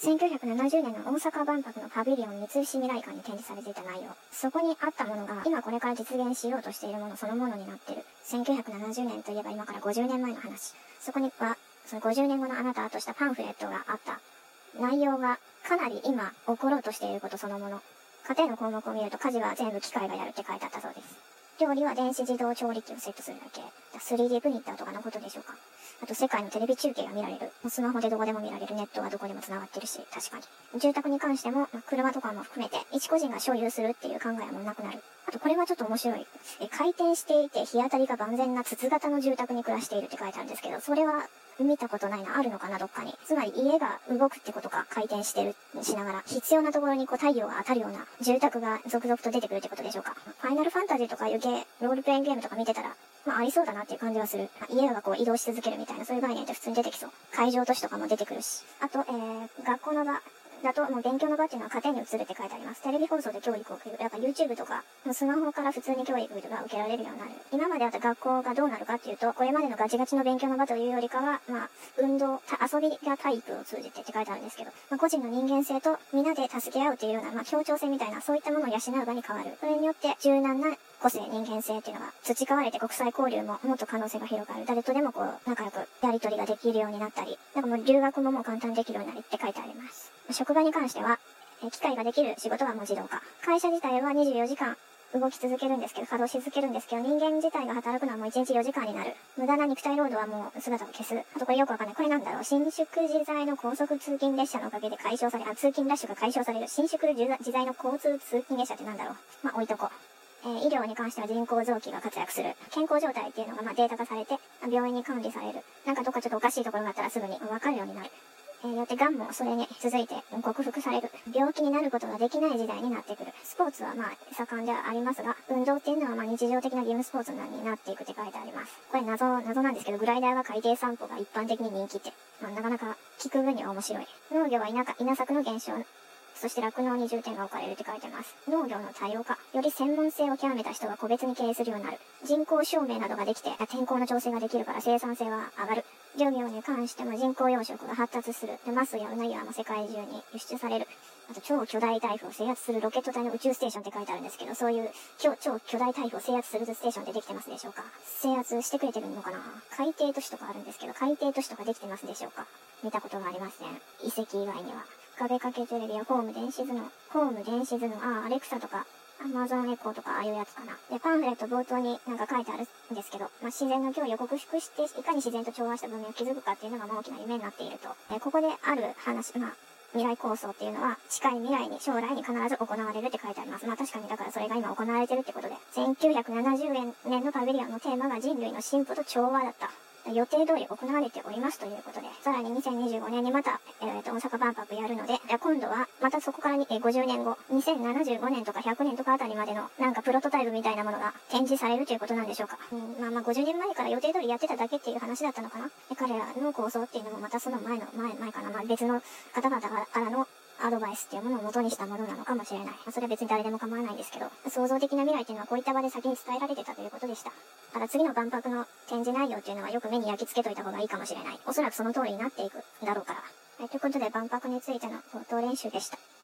1970年の大阪万博のパビリオン三菱未来館に展示されていた内容。そこにあったものが、今これから実現しようとしているものそのものになってる。1970年といえば今から50年前の話。そこには、その50年後のあなたとしたパンフレットがあった。内容がかなり今起ころうとしていることそのもの。家庭の項目を見ると家事は全部機械がやるって書いてあったそうです。料理は電子自動調理器をセットするだけ。3D プリンターとかのことでしょうか。あと世界のテレビ中継が見られる。スマホでどこでも見られる。ネットはどこでも繋がってるし、確かに。住宅に関しても、ま車とかも含めて、一個人が所有するっていう考えもなくなる。あとこれはちょっと面白い。え回転していて日当たりが万全な筒型の住宅に暮らしているって書いてあるんですけど、それは見たことないな、あるのかな、どっかに。つまり家が動くってことか、回転してる、しながら、必要なところにこう太陽が当たるような住宅が続々と出てくるってことでしょうか。ファイナルファンタジーとかいう系、ロールプレインゲームとか見てたら、まあありそうだなっていう感じはする。家がこう移動し続けるみたいな、そういう概念って普通に出てきそう。海上都市とかも出てくるし。あと、えー、学校の場、だと、もう勉強の場っていうのは家庭に移るって書いてあります。テレビ放送で教育を受ける。やっぱ YouTube とか、スマホから普通に教育が受けられるようになる。今まであった学校がどうなるかっていうと、これまでのガチガチの勉強の場というよりかは、まあ、運動、遊びがタイプを通じてって書いてあるんですけど、まあ、個人の人間性と皆で助け合うっていうような、まあ、協調性みたいな、そういったものを養う場に変わる。それによって柔軟な個性、人間性っていうのが培われて国際交流ももっと可能性が広がる。誰とでもこう、仲良くやりとりができるようになったり、なんかもう留学ももう簡単できるようになりって書いてあります。職場に関しては、え機械ができる仕事はもう自動化。会社自体は24時間動き続けるんですけど、稼働し続けるんですけど、人間自体が働くのはもう1日4時間になる。無駄な肉体労働はもう姿を消す。あとこれよくわかんない。これなんだろう。新宿自在の高速通勤列車のおかげで解消され、あ、通勤ラッシュが解消される。新宿自在の交通通勤列車ってなんだろう。まあ置いとこう。えー、医療に関しては人工臓器が活躍する。健康状態っていうのがまあデータ化されて、病院に管理される。なんかどっかちょっとおかしいところがあったらすぐにわかるようになる。えー、よって癌もそれに続いて克服される。病気になることができない時代になってくる。スポーツはまあ盛んではありますが、運動っていうのはまあ日常的な義務スポーツになっていくって書いてあります。これ謎、謎なんですけど、グライダーは海底散歩が一般的に人気って、まあ、なかなか聞く分には面白い。農業は田舎、稲作の減少。そして酪農に重点が置かれるって書いてます。農業の多様化。より専門性を極めた人が個別に経営するようになる。人口証明などができて、天候の調整ができるから生産性は上がる。漁業に関しても人工養殖が発達する。で、マスやウナギはも世界中に輸出される。あと、超巨大台風を制圧するロケット隊の宇宙ステーションって書いてあるんですけど、そういう超超巨大台風を制圧するステーションってできてますでしょうか？制圧してくれてるのかな？海底都市とかあるんですけど、海底都市とかできてますでしょうか？見たことがありません。遺跡以外には。壁掛けテレビやホーム電子頭脳、ホーム電子頭脳、あ、アレクサとか、アマゾンエコーとかああいうやつかな。で、パンフレット冒頭になんか書いてあるんですけど、まあ、自然の脅威を克服して、いかに自然と調和した文明を築くかっていうのが大きな夢になっていると。で、ここである話、まあ、未来構想っていうのは、近い未来に、将来に必ず行われるって書いてあります。まあ確かにだからそれが今行われてるってことで、1970年のパビリオンのテーマが人類の進歩と調和だった。予定通り行われておりますということで、さらに2025年にまた、えー、と大阪万博やるので、今度はまたそこからに、えー、50年後、2075年とか100年とかあたりまでのなんかプロトタイプみたいなものが展示されるということなんでしょうか。うん、まあまあ50年前から予定通りやってただけっていう話だったのかな。彼らの構想っていうのもまたその前の、前、前かな、まあ別の方々からのアドバイスっていうものを元にしたものなのかもしれない。まあ、それは別に誰でも構わないんですけど、創造的な未来っていうのはこういった場で先に伝えられてたということでした。ただ次の万博の展示内容っていうのはよく目に焼き付けといた方がいいかもしれない。おそらくその通りになっていくだろうから。はい、ということで万博についての冒頭練習でした。